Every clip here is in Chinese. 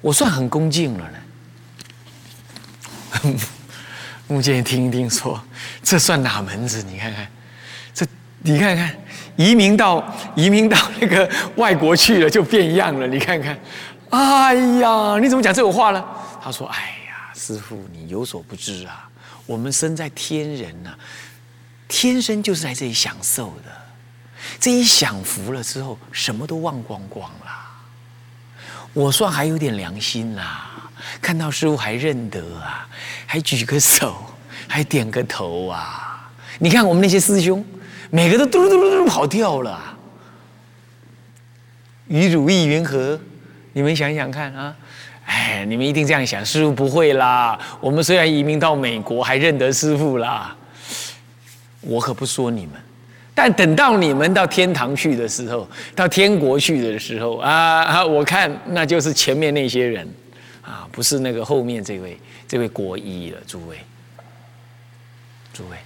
我算很恭敬了呢。木剑听一听说，这算哪门子？你看看，这你看看，移民到移民到那个外国去了就变样了。你看看，哎呀，你怎么讲这种话呢？他说：“哎呀，师傅，你有所不知啊，我们生在天人呐，天生就是在这里享受的。这一享福了之后，什么都忘光光了。我算还有点良心啦。”看到师傅还认得啊，还举个手，还点个头啊！你看我们那些师兄，每个都嘟噜嘟噜嘟噜跑掉了。与汝意云何？你们想想看啊！哎，你们一定这样想，师傅不会啦。我们虽然移民到美国，还认得师傅啦。我可不说你们，但等到你们到天堂去的时候，到天国去的时候啊，我看那就是前面那些人。啊，不是那个后面这位这位国医了，诸位，诸位，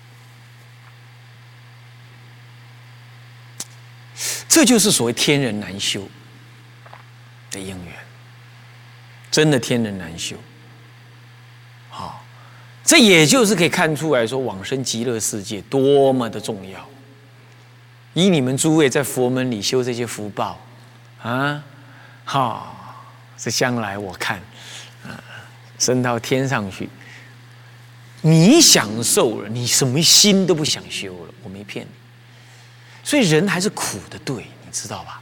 这就是所谓天人难修的因缘，真的天人难修。好，这也就是可以看出来说，往生极乐世界多么的重要。以你们诸位在佛门里修这些福报，啊，好，这将来我看。啊升到天上去，你享受了，你什么心都不想修了。我没骗你，所以人还是苦的，对，你知道吧？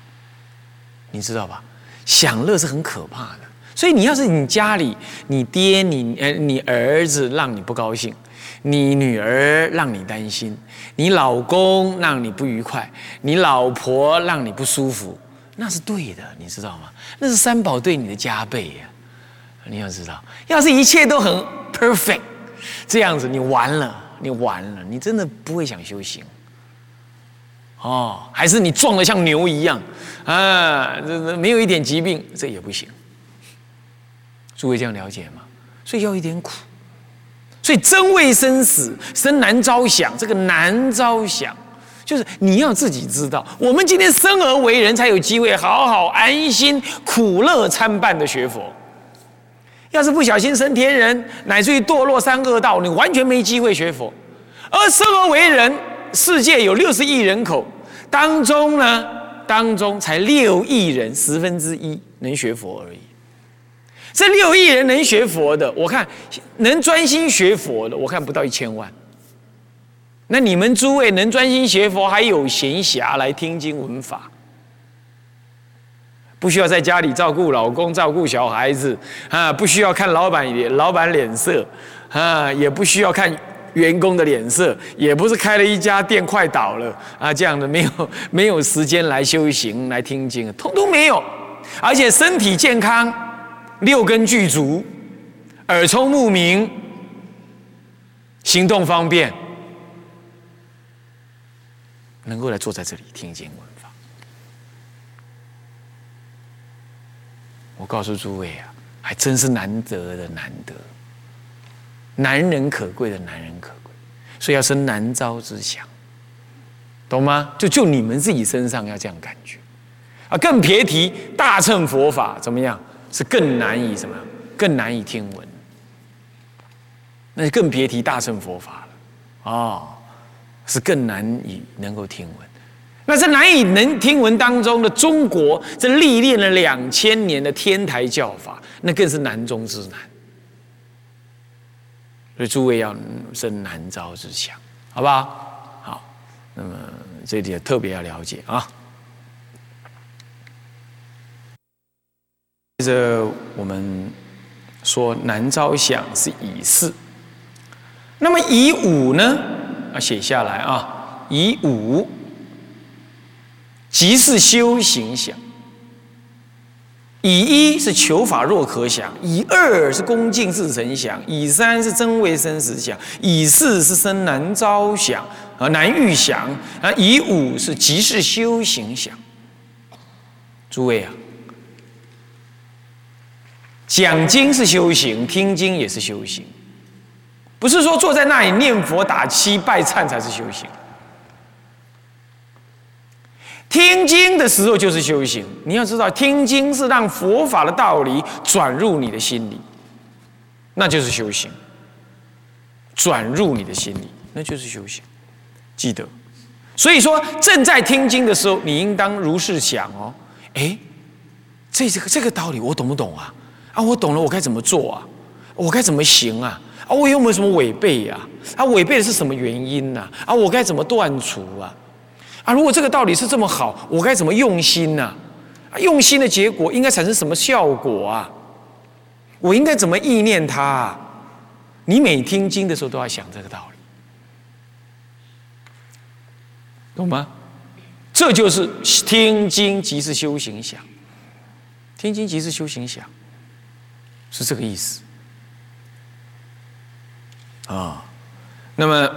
你知道吧？享乐是很可怕的。所以你要是你家里，你爹、你呃、你儿子让你不高兴，你女儿让你担心，你老公让你不愉快，你老婆让你不舒服，那是对的，你知道吗？那是三宝对你的加倍呀。你要知道，要是一切都很 perfect，这样子你完了，你完了，你真的不会想修行。哦，还是你壮的像牛一样啊，这这没有一点疾病，这也不行。诸位这样了解吗？所以要一点苦，所以真为生死，生难招想。这个难招想，就是你要自己知道，我们今天生而为人，才有机会好好安心、苦乐参半的学佛。要是不小心生天人，乃至于堕落三恶道，你完全没机会学佛。而生而为人，世界有六十亿人口，当中呢，当中才六亿人，十分之一能学佛而已。这六亿人能学佛的，我看能专心学佛的，我看不到一千万。那你们诸位能专心学佛，还有闲暇来听经闻法？不需要在家里照顾老公、照顾小孩子啊，不需要看老板脸、老板脸色啊，也不需要看员工的脸色，也不是开了一家店快倒了啊，这样的没有没有时间来修行、来听经，通通没有，而且身体健康，六根具足，耳聪目明，行动方便，能够来坐在这里听经闻。我告诉诸位啊，还真是难得的难得，难能可贵的难人可贵，所以要生难招之想，懂吗？就就你们自己身上要这样感觉。啊，更别提大乘佛法怎么样，是更难以什么，更难以听闻，那就更别提大乘佛法了啊，是更难以能够听闻。那在难以能听闻当中的中国，这历练了两千年的天台教法，那更是难中之难。所以诸位要生难招之强，好不好？好，那么这点特别要了解啊。接着我们说难招想是以四，那么以五呢？啊，写下来啊，以五。即是修行想，以一是求法若可想，以二是恭敬自成想，以三是真为生死想，以四是生难招想啊难遇想啊，以五是即是修行想。诸位啊，讲经是修行，听经也是修行，不是说坐在那里念佛打七拜忏才是修行。听经的时候就是修行。你要知道，听经是让佛法的道理转入你的心里，那就是修行。转入你的心里，那就是修行。记得，所以说正在听经的时候，你应当如是想哦。哎，这这个这个道理我懂不懂啊？啊，我懂了，我该怎么做啊？我该怎么行啊？啊，我有没有什么违背呀？啊，违背的是什么原因呢？啊，我该怎么断除啊？啊，如果这个道理是这么好，我该怎么用心呢？啊，用心的结果应该产生什么效果啊？我应该怎么意念它？你每听经的时候都要想这个道理，懂吗？这就是听经即是修行想，听经即是修行想，是这个意思。啊，那么，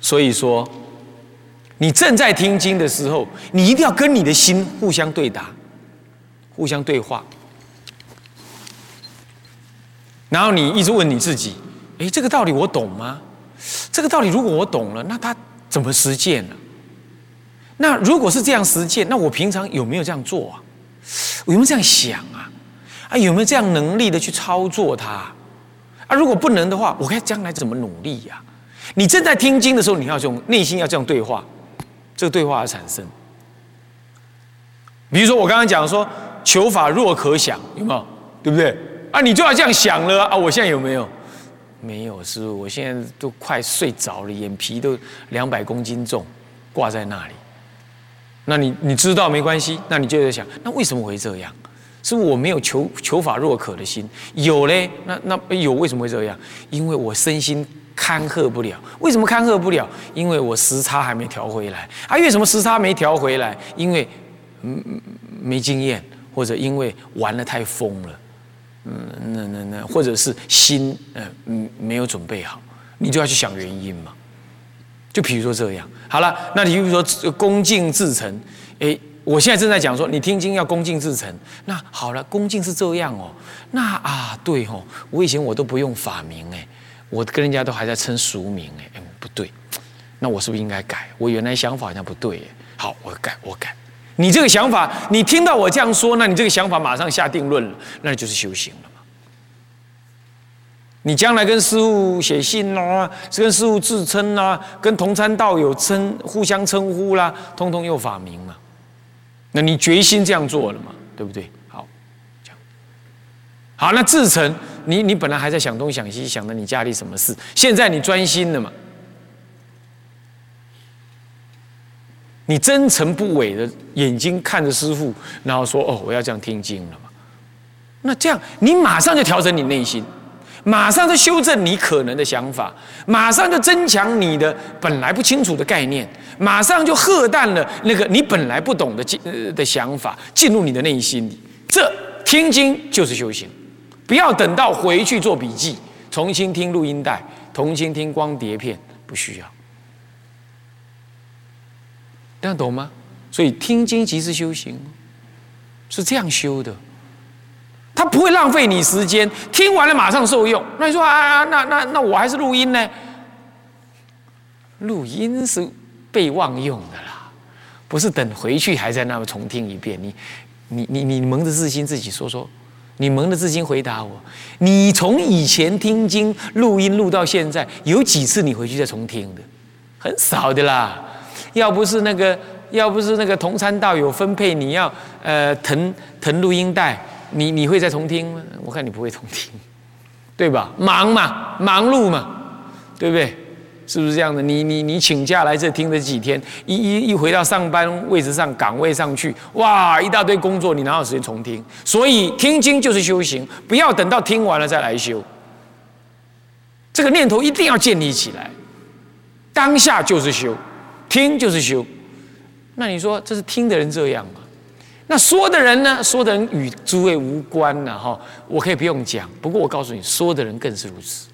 所以说，你正在听经的时候，你一定要跟你的心互相对答，互相对话，然后你一直问你自己：，哎，这个道理我懂吗？这个道理如果我懂了，那他怎么实践呢？那如果是这样实践，那我平常有没有这样做啊？我有没有这样想啊？啊，有没有这样能力的去操作它？啊，如果不能的话，我该将来怎么努力呀？你正在听经的时候，你要用内心要这样对话，这个对话而产生。比如说我刚刚讲说，求法若可想，有没有？对不对？啊，你就要这样想了啊！我现在有没有？没有，师傅，我现在都快睡着了，眼皮都两百公斤重，挂在那里。那你你知道没关系，那你就在想，那为什么会这样？是我没有求求法若渴的心，有嘞，那那有为什么会这样？因为我身心堪荷不了。为什么堪荷不了？因为我时差还没调回来。啊，为什么时差没调回来？因为嗯没经验，或者因为玩的太疯了。嗯，那那那，或者是心嗯嗯没有准备好，你就要去想原因嘛。就比如说这样，好了，那你比如说恭敬至诚，哎。我现在正在讲说，你听经要恭敬至诚。那好了，恭敬是这样哦。那啊，对哦，我以前我都不用法名哎，我跟人家都还在称俗名哎，哎不对，那我是不是应该改？我原来想法好像不对好，我改，我改。你这个想法，你听到我这样说，那你这个想法马上下定论了，那就是修行了嘛。你将来跟师傅写信啦，跟师傅自称啦，跟同参道友称互相称呼啦，通通用法名嘛。那你决心这样做了嘛？对不对？好，这样好。那自成，你你本来还在想东想西，想着你家里什么事，现在你专心了嘛？你真诚不伪的眼睛看着师傅，然后说：“哦，我要这样听经了嘛？”那这样，你马上就调整你内心。马上就修正你可能的想法，马上就增强你的本来不清楚的概念，马上就喝淡了那个你本来不懂的进的想法进入你的内心里。这听经就是修行，不要等到回去做笔记，重新听录音带，重新听光碟片，不需要。这样懂吗？所以听经即是修行，是这样修的。他不会浪费你时间，听完了马上受用。那你说啊，那那那我还是录音呢？录音是备忘用的啦，不是等回去还在那么重听一遍。你你你你蒙着自心自己说说，你蒙着自心回答我。你从以前听经录音录到现在，有几次你回去再重听的？很少的啦。要不是那个，要不是那个同参道友分配你要呃腾腾录音带。你你会再重听吗？我看你不会重听，对吧？忙嘛，忙碌嘛，对不对？是不是这样的？你你你请假来这听了几天，一一一回到上班位置上岗位上去，哇，一大堆工作，你哪有时间重听？所以听经就是修行，不要等到听完了再来修。这个念头一定要建立起来，当下就是修，听就是修。那你说这是听的人这样吗？那说的人呢？说的人与诸位无关呢，哈，我可以不用讲。不过我告诉你，说的人更是如此。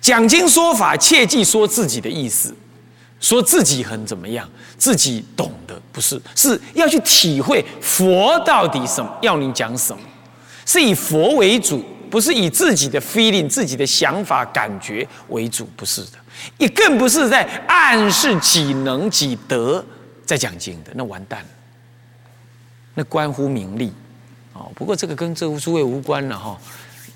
讲经说法，切记说自己的意思，说自己很怎么样，自己懂的不是，是要去体会佛到底什么，要你讲什么，是以佛为主，不是以自己的 feeling、自己的想法、感觉为主，不是的，也更不是在暗示己能己得。在讲经的，那完蛋了，那关乎名利哦。不过这个跟这诸位无关了哈，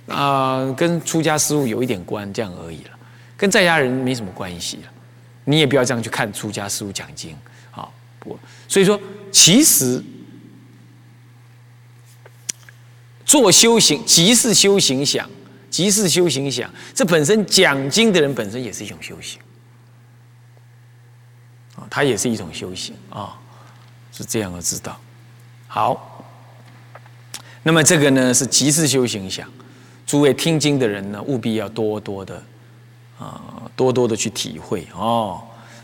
啊，跟出家师傅有一点关，这样而已了，跟在家人没什么关系了。你也不要这样去看出家师傅讲经，好，不，所以说其实做修行即是修行想。即是修行想，这本身讲经的人本身也是一种修行啊，他也是一种修行啊，是这样的知道。好，那么这个呢是即是修行想，诸位听经的人呢务必要多多的啊，多多的去体会哦。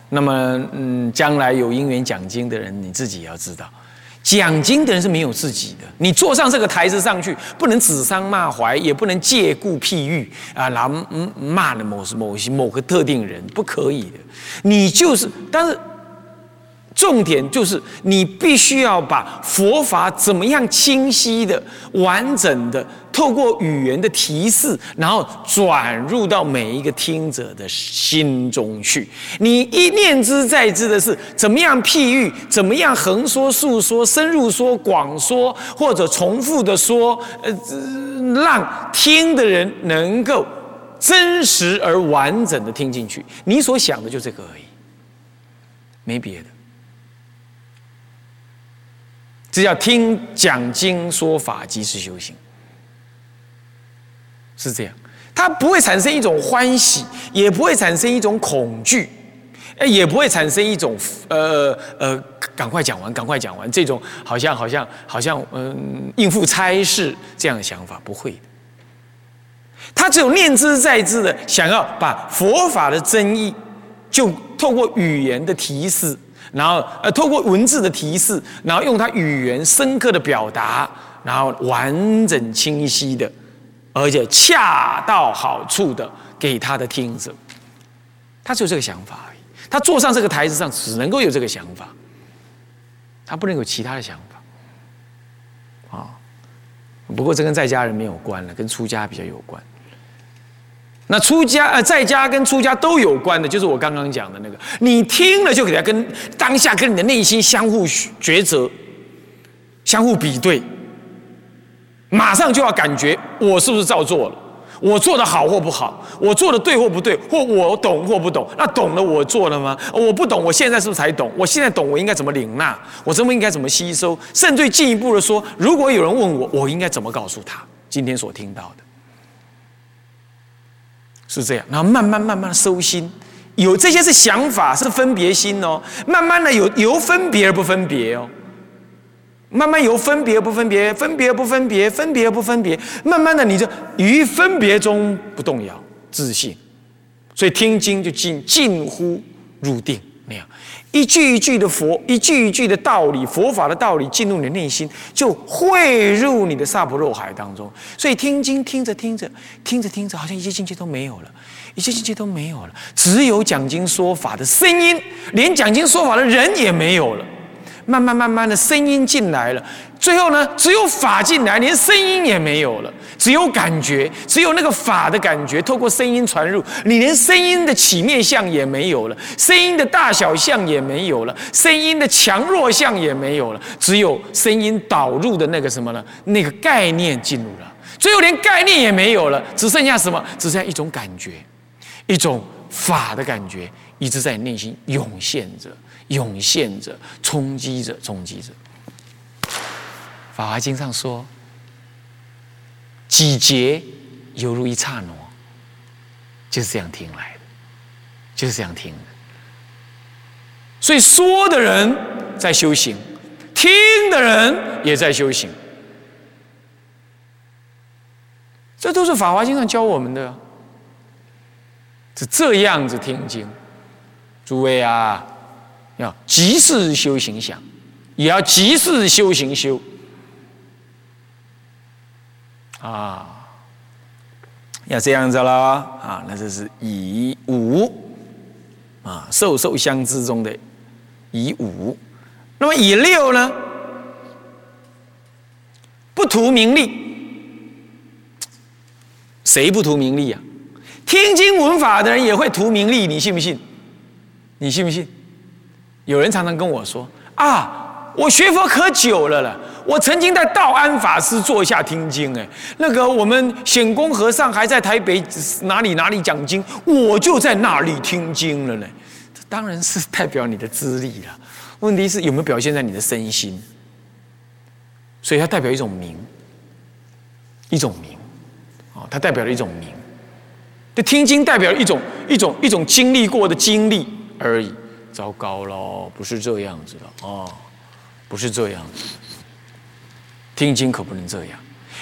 那么嗯，将来有因缘讲经的人，你自己要知道。讲经的人是没有自己的，你坐上这个台子上去，不能指桑骂槐，也不能借故譬喻啊，拿骂的某某些某个特定人，不可以的。你就是，但是。重点就是你必须要把佛法怎么样清晰的、完整的，透过语言的提示，然后转入到每一个听者的心中去。你一念之在之的是怎么样譬喻，怎么样横说、竖说、深入说、广说，或者重复的说，呃，让听的人能够真实而完整的听进去。你所想的就这个而已，没别的。这叫听讲经说法即是修行，是这样。它不会产生一种欢喜，也不会产生一种恐惧，哎，也不会产生一种呃呃，赶快讲完，赶快讲完这种好像好像好像嗯应付差事这样的想法，不会的。他只有念之在之的想要把佛法的真意，就透过语言的提示。然后，呃，透过文字的提示，然后用他语言深刻的表达，然后完整清晰的，而且恰到好处的给他的听者，他只有这个想法而已。他坐上这个台子上，只能够有这个想法，他不能有其他的想法。啊，不过这跟在家人没有关了，跟出家比较有关。那出家呃，在家跟出家都有关的，就是我刚刚讲的那个，你听了就给他跟当下跟你的内心相互抉择，相互比对，马上就要感觉我是不是照做了，我做的好或不好，我做的对或不对，或我懂或不懂，那懂了我做了吗？我不懂，我现在是不是才懂？我现在懂，我应该怎么领纳？我怎么应该怎么吸收？甚至进一步的说，如果有人问我，我应该怎么告诉他今天所听到的？是这样，然后慢慢慢慢收心，有这些是想法，是分别心哦。慢慢的有由分别而不分别哦，慢慢由分别而不分别，分别而不分别，分别而不分别，慢慢的你就于分别中不动摇，自信，所以听经就近近乎入定。没有。一句一句的佛，一句一句的道理，佛法的道理进入你的内心，就汇入你的萨婆若海当中。所以听经听着听着，听着听着，好像一切境界都没有了，一切境界都没有了，只有讲经说法的声音，连讲经说法的人也没有了。慢慢慢慢的声音进来了，最后呢，只有法进来，连声音也没有了，只有感觉，只有那个法的感觉，透过声音传入，你连声音的起面相也没有了，声音的大小相也没有了，声音的强弱相也没有了，只有声音导入的那个什么呢？那个概念进入了，最后连概念也没有了，只剩下什么？只剩下一种感觉，一种法的感觉，一直在内心涌现着。涌现着，冲击着，冲击着。法华经上说：“几节犹如一刹那。”就是这样听来的，就是这样听的。所以说的人在修行，听的人也在修行。这都是法华经上教我们的，是这样子听经。诸位啊！要即时修行想，也要即时修行修啊，要这样子了啊。那这是以五啊，受受相之中的以五。那么以六呢？不图名利，谁不图名利呀？听经闻法的人也会图名利，你信不信？你信不信？有人常常跟我说啊，我学佛可久了了，我曾经在道安法师座下听经，哎，那个我们显公和尚还在台北哪里哪里讲经，我就在那里听经了呢。这当然是代表你的资历了，问题是有没有表现在你的身心？所以它代表一种名，一种名，哦，它代表了一种名。这听经代表一种一种一种经历过的经历而已。糟糕喽，不是这样子的哦，不是这样子。听经可不能这样，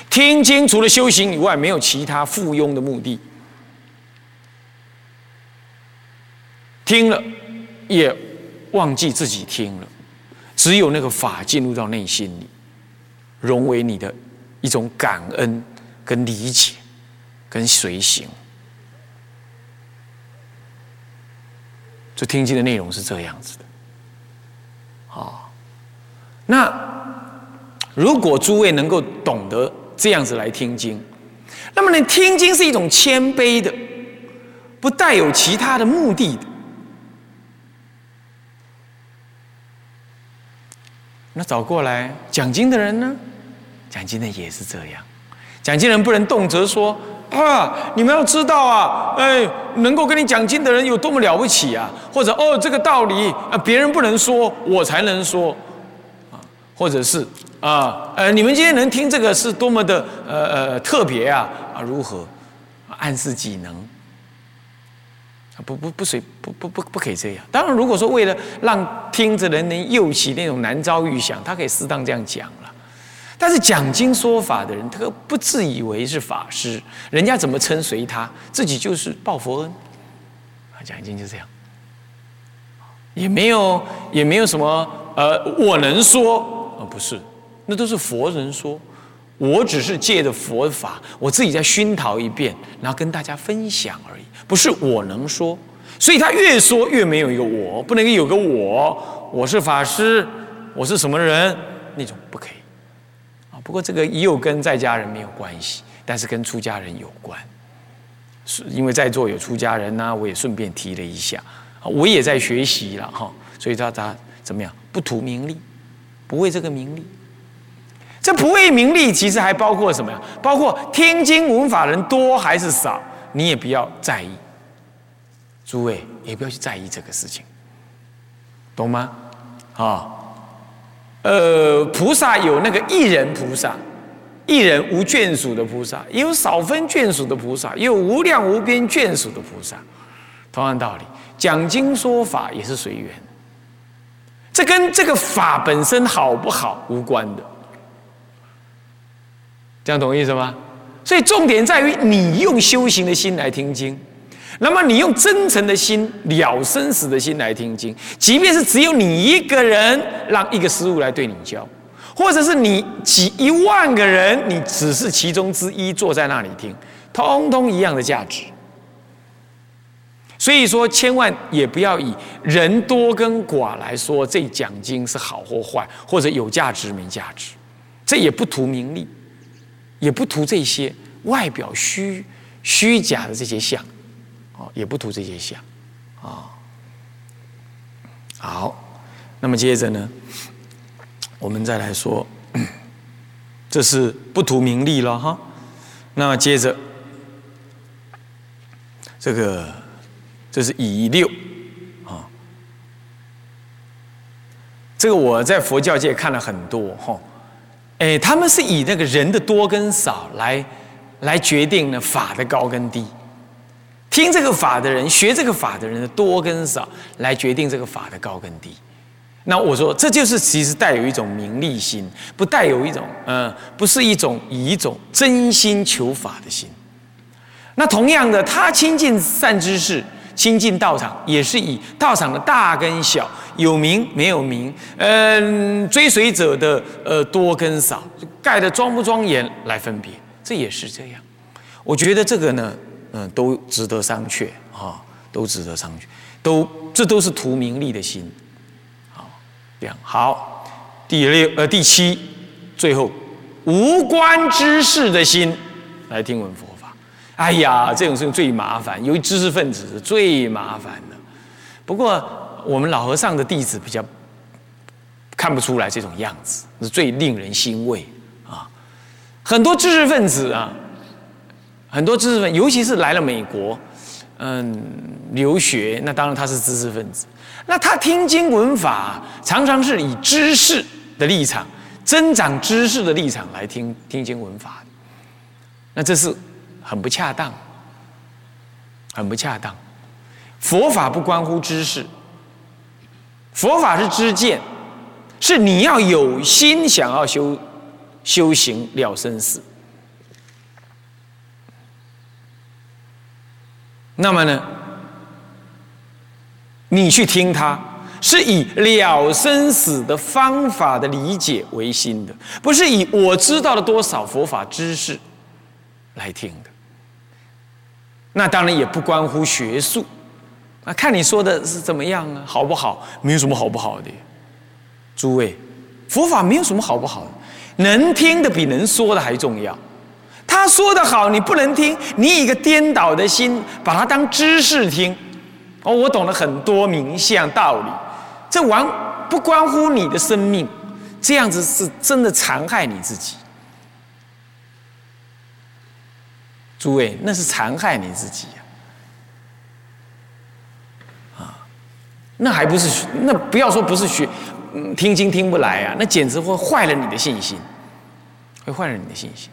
听经除了修行以外，没有其他附庸的目的。听了，也忘记自己听了，只有那个法进入到内心里，融为你的一种感恩、跟理解、跟随行。就听经的内容是这样子的，好，那如果诸位能够懂得这样子来听经，那么呢，听经是一种谦卑的，不带有其他的目的的。那找过来讲经的人呢，讲经的也是这样，讲经人不能动辄说。啊！你们要知道啊，哎，能够跟你讲经的人有多么了不起啊！或者哦，这个道理啊，别人不能说，我才能说啊！或者是啊，呃，你们今天能听这个是多么的呃呃特别啊啊！如何暗示己能？不不不随不不不不可以这样。当然，如果说为了让听着人能诱起那种难遭遇想，他可以适当这样讲。但是讲经说法的人，他不自以为是法师，人家怎么称随他，自己就是报佛恩。啊，讲经就这样，也没有也没有什么呃，我能说。啊，不是，那都是佛人说，我只是借着佛法，我自己再熏陶一遍，然后跟大家分享而已，不是我能说。所以他越说越没有一个我，不能有个我，我是法师，我是什么人，那种不可以。不过这个也有跟在家人没有关系，但是跟出家人有关，是因为在座有出家人呢，我也顺便提了一下，我也在学习了哈，所以他他怎么样？不图名利，不为这个名利。这不为名利，其实还包括什么呀？包括听经闻法人多还是少，你也不要在意。诸位也不要去在意这个事情，懂吗？啊。呃，菩萨有那个一人菩萨，一人无眷属的菩萨，也有少分眷属的菩萨，也有无量无边眷属的菩萨。同样道理，讲经说法也是随缘，这跟这个法本身好不好无关的。这样懂意思吗？所以重点在于你用修行的心来听经。那么你用真诚的心、了生死的心来听经，即便是只有你一个人，让一个师傅来对你教，或者是你几一万个人，你只是其中之一坐在那里听，通通一样的价值。所以说，千万也不要以人多跟寡来说这讲经是好或坏，或者有价值没价值，这也不图名利，也不图这些外表虚虚假的这些相。也不图这些相，啊，好，那么接着呢，我们再来说，这是不图名利了哈。那接着，这个这是乙六啊，这个我在佛教界看了很多哈，哎，他们是以那个人的多跟少来来决定呢法的高跟低。听这个法的人，学这个法的人的多跟少，来决定这个法的高跟低。那我说，这就是其实带有一种名利心，不带有一种，嗯，不是一种以一种真心求法的心。那同样的，他亲近善知识，亲近道场，也是以道场的大跟小，有名没有名，嗯，追随者的呃多跟少，盖的庄不庄严来分别，这也是这样。我觉得这个呢。嗯，都值得商榷啊，都值得商榷，都这都是图名利的心，好，这样好。第六呃第七，最后无关知识的心来听闻佛法。哎呀，这种事情最麻烦，由于知识分子是最麻烦的。不过我们老和尚的弟子比较看不出来这种样子，是最令人欣慰啊！很多知识分子啊，很多知识分子，尤其是来了美国，嗯，留学，那当然他是知识分子。那他听经闻法，常常是以知识的立场、增长知识的立场来听听经闻法，那这是很不恰当，很不恰当。佛法不关乎知识，佛法是知见，是你要有心想要修修行了生死。那么呢，你去听他，是以了生死的方法的理解为心的，不是以我知道了多少佛法知识来听的。那当然也不关乎学术。啊，看你说的是怎么样啊，好不好？没有什么好不好的。诸位，佛法没有什么好不好的，能听的比能说的还重要。他说的好，你不能听，你以一个颠倒的心把它当知识听。哦，我懂了很多名相道理，这完不关乎你的生命，这样子是真的残害你自己。诸位，那是残害你自己呀！啊。那还不是那不要说不是学，听经听不来啊，那简直会坏了你的信心，会坏了你的信心。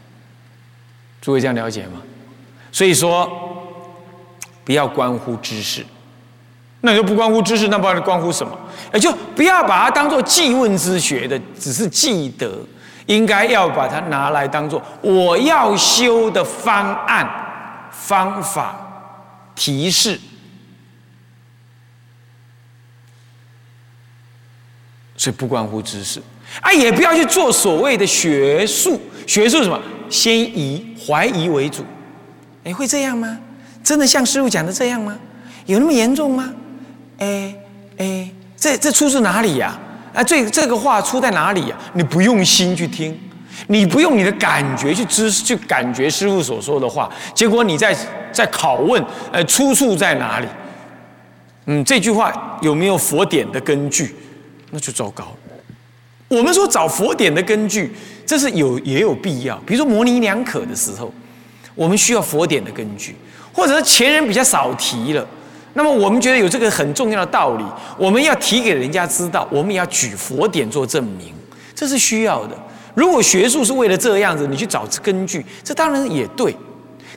诸位这样了解吗？所以说，不要关乎知识，那就不关乎知识，那不然关乎什么？也就不要把它当做记问之学的，只是记得，应该要把它拿来当做我要修的方案、方法、提示。所以不关乎知识啊，也不要去做所谓的学术。学术什么？先以怀疑为主。哎，会这样吗？真的像师傅讲的这样吗？有那么严重吗？哎哎，这这出自哪里呀？啊，这这个话出在哪里呀？你不用心去听，你不用你的感觉去知去感觉师傅所说的话，结果你在在拷问，呃，出处在哪里？嗯，这句话有没有佛典的根据？那就糟糕。我们说找佛典的根据，这是有也有必要。比如说模棱两可的时候，我们需要佛典的根据，或者是前人比较少提了，那么我们觉得有这个很重要的道理，我们要提给人家知道，我们也要举佛典做证明，这是需要的。如果学术是为了这样子，你去找根据，这当然也对。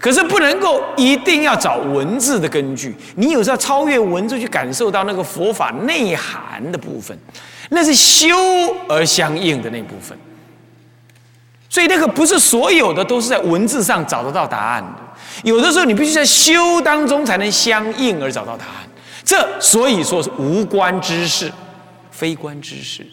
可是不能够一定要找文字的根据，你有时候超越文字去感受到那个佛法内涵的部分，那是修而相应的那部分。所以那个不是所有的都是在文字上找得到答案的，有的时候你必须在修当中才能相应而找到答案。这所以说是无关之事，非关之事。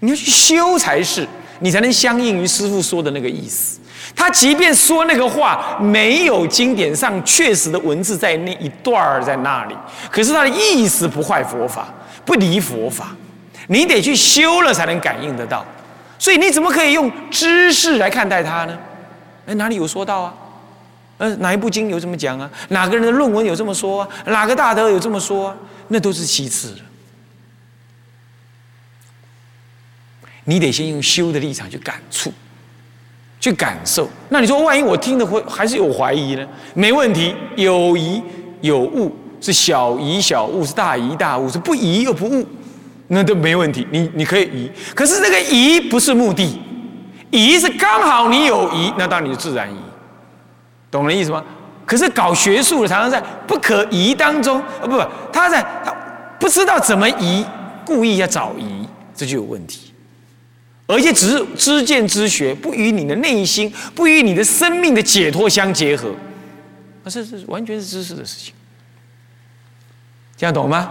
你要去修才是，你才能相应于师父说的那个意思。他即便说那个话，没有经典上确实的文字在那一段儿在那里，可是他的意思不坏佛法，不离佛法，你得去修了才能感应得到。所以你怎么可以用知识来看待它呢？哎，哪里有说到啊？嗯，哪一部经有这么讲啊？哪个人的论文有这么说啊？哪个大德有这么说啊？那都是其次的。你得先用修的立场去感触。去感受，那你说万一我听的会还是有怀疑呢？没问题，有疑有误是小疑小误，是大疑大误，是不疑又不误，那都没问题。你你可以疑，可是那个疑不是目的，疑是刚好你有疑，那当然你就自然疑，懂了意思吗？可是搞学术的常常在不可疑当中，啊不不，他在他不知道怎么疑，故意要找疑，这就有问题。而且只是知见之学，不与你的内心，不与你的生命的解脱相结合，那这是完全是知识的事情。这样懂吗？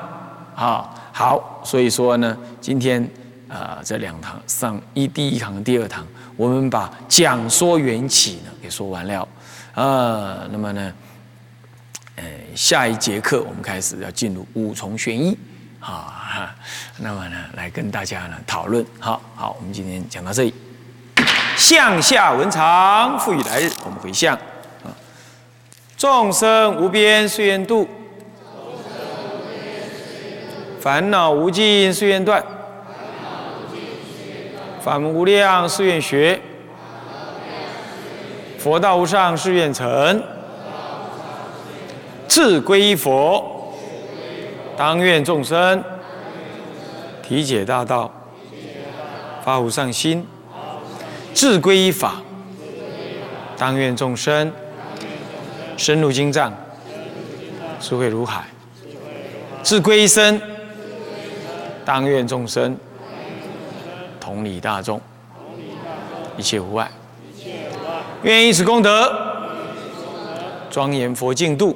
啊，好，所以说呢，今天啊这两堂上一第一堂、第二堂，我们把讲说缘起呢给说完了，啊，那么呢，呃，下一节课我们开始要进入五重玄好。啊，那么呢，来跟大家呢讨论。好好，我们今天讲到这里。向下文长，复以来日，我们回向啊。众生无边誓愿度，烦恼无尽誓愿断，法门无量誓愿学，佛道无上誓愿成，志归佛，当愿众生体解大道，发无上心，志归依法，当愿众生深入经藏，智慧如海，志归一生。当愿众生同理大众，一切无碍。愿以此功德，庄严佛净土，